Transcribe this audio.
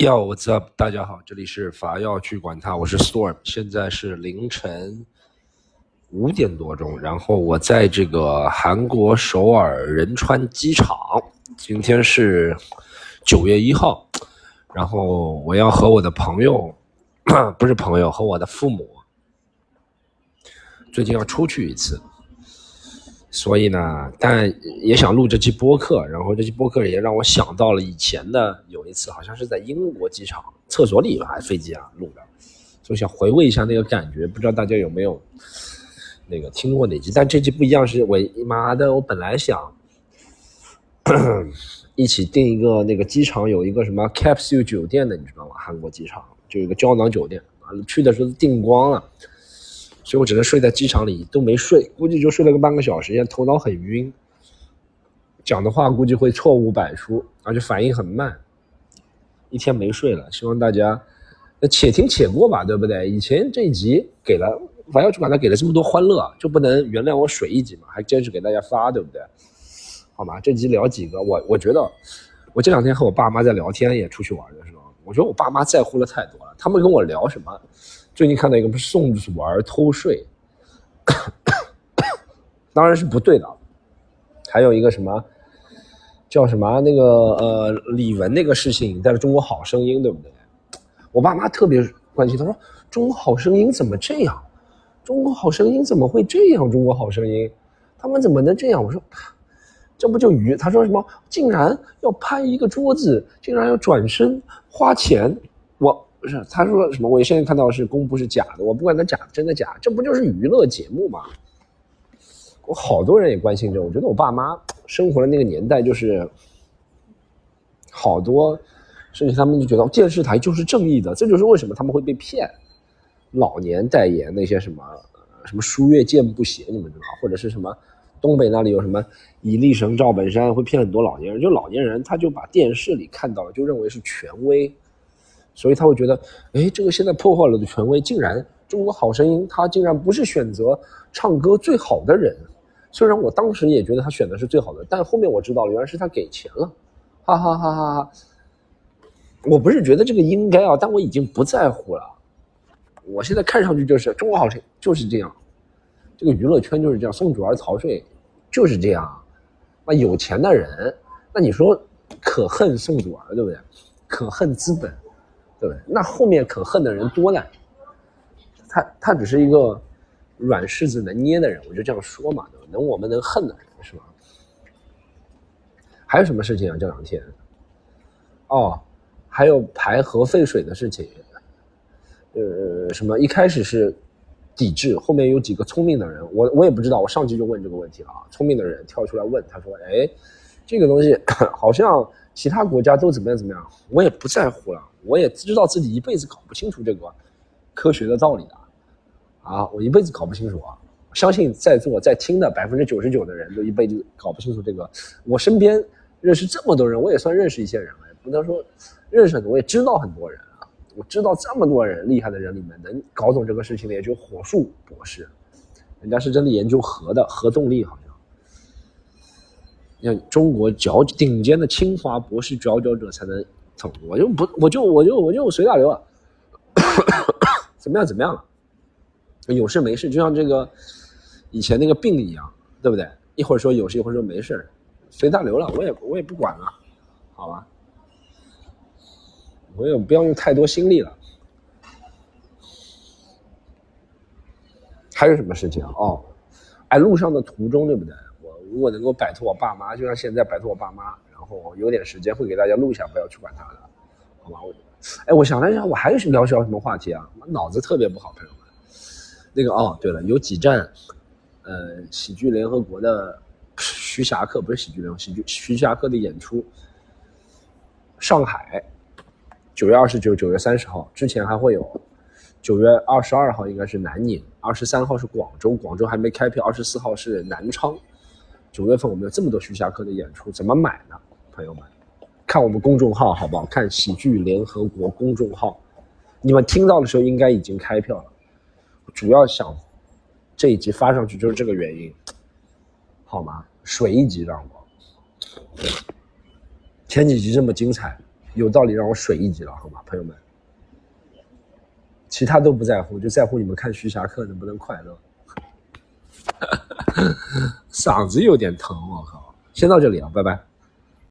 Yo, what's up？大家好，这里是法药去管它，我是 Storm，现在是凌晨五点多钟，然后我在这个韩国首尔仁川机场，今天是九月一号，然后我要和我的朋友，不是朋友，和我的父母，最近要出去一次。所以呢，但也想录这期播客，然后这期播客也让我想到了以前的有一次，好像是在英国机场厕所里吧，飞机啊录的，就想回味一下那个感觉，不知道大家有没有那个听过哪集？但这期不一样，是我妈的，我本来想 一起订一个那个机场有一个什么 capsule 酒店的，你知道吗？韩国机场就有一个胶囊酒店，去的时候订光了。所以我只能睡在机场里，都没睡，估计就睡了个半个小时，现在头脑很晕，讲的话估计会错误百出，而且反应很慢，一天没睡了。希望大家那且听且过吧，对不对？以前这一集给了，反正就管他给了这么多欢乐，就不能原谅我水一集嘛？还坚持给大家发，对不对？好吗？这集聊几个，我我觉得，我这两天和我爸妈在聊天，也出去玩的，我觉得我爸妈在乎的太多了，他们跟我聊什么？最近看到一个不是宋祖儿偷税，当然是不对的。还有一个什么叫什么那个呃李玟那个事情在《中国好声音》，对不对？我爸妈特别关心，他说《中国好声音》怎么这样？《中国好声音》怎么会这样？《中国好声音》他们怎么能这样？我说这不就鱼？他说什么竟然要拍一个桌子，竟然要转身花钱，我。不是，他说什么？我现在看到是公布是假的，我不管它假真的假，这不就是娱乐节目吗？我好多人也关心这，我觉得我爸妈生活的那个年代就是好多，甚至他们就觉得电视台就是正义的，这就是为什么他们会被骗。老年代言那些什么什么书月见不邪，你们知道？或者是什么东北那里有什么以力神赵本山会骗很多老年人，就老年人他就把电视里看到了就认为是权威。所以他会觉得，哎，这个现在破坏了的权威，竟然《中国好声音》他竟然不是选择唱歌最好的人。虽然我当时也觉得他选的是最好的，但后面我知道了，原来是他给钱了，哈哈哈哈哈。我不是觉得这个应该啊，但我已经不在乎了。我现在看上去就是《中国好声》就是这样，这个娱乐圈就是这样，宋祖儿逃税就是这样。那有钱的人，那你说可恨宋祖儿对不对？可恨资本。对不对，那后面可恨的人多呢。他他只是一个软柿子能捏的人，我就这样说嘛，对吧？能我们能恨的人是吧？还有什么事情啊？这两天，哦，还有排核废水的事情。呃，什么？一开始是抵制，后面有几个聪明的人，我我也不知道，我上去就问这个问题了啊。聪明的人跳出来问，他说：“哎，这个东西 好像其他国家都怎么样怎么样，我也不在乎了。”我也知道自己一辈子搞不清楚这个科学的道理的，啊，我一辈子搞不清楚啊！相信在座在听的百分之九十九的人都一辈子搞不清楚这个。我身边认识这么多人，我也算认识一些人了，不能说认识很多，我也知道很多人。我知道这么多人厉害的人里面，能搞懂这个事情的也就火树博士，人家是真的研究核的，核动力好像。像中国佼顶尖的清华博士佼佼者才能。我就不，我就我就我就随大流啊，怎么样怎么样了？有事没事，就像这个以前那个病一样，对不对？一会儿说有事，一会儿说没事，随大流了，我也我也不管了，好吧？我也不要用太多心力了。还有什么事情？哦，哎，路上的途中，对不对？我如果能够摆脱我爸妈，就像现在摆脱我爸妈。我有点时间会给大家录一下，不要去管他的，好吧？我，哎，我想了一下，我还是聊聊什么话题啊？我脑子特别不好，朋友们。那个哦，对了，有几站，呃，喜剧联合国的徐霞客不是喜剧联合喜剧徐霞客的演出，上海九月二十九、九月三十号之前还会有，九月二十二号应该是南宁，二十三号是广州，广州还没开票，二十四号是南昌。九月份我们有这么多徐霞客的演出，怎么买呢？朋友们，看我们公众号好不好？看喜剧联合国公众号，你们听到的时候应该已经开票了。主要想这一集发上去就是这个原因，好吗？水一集让我，前几集这么精彩，有道理让我水一级了，好吗，朋友们？其他都不在乎，就在乎你们看徐霞客能不能快乐。嗓子有点疼，我靠！先到这里啊，拜拜。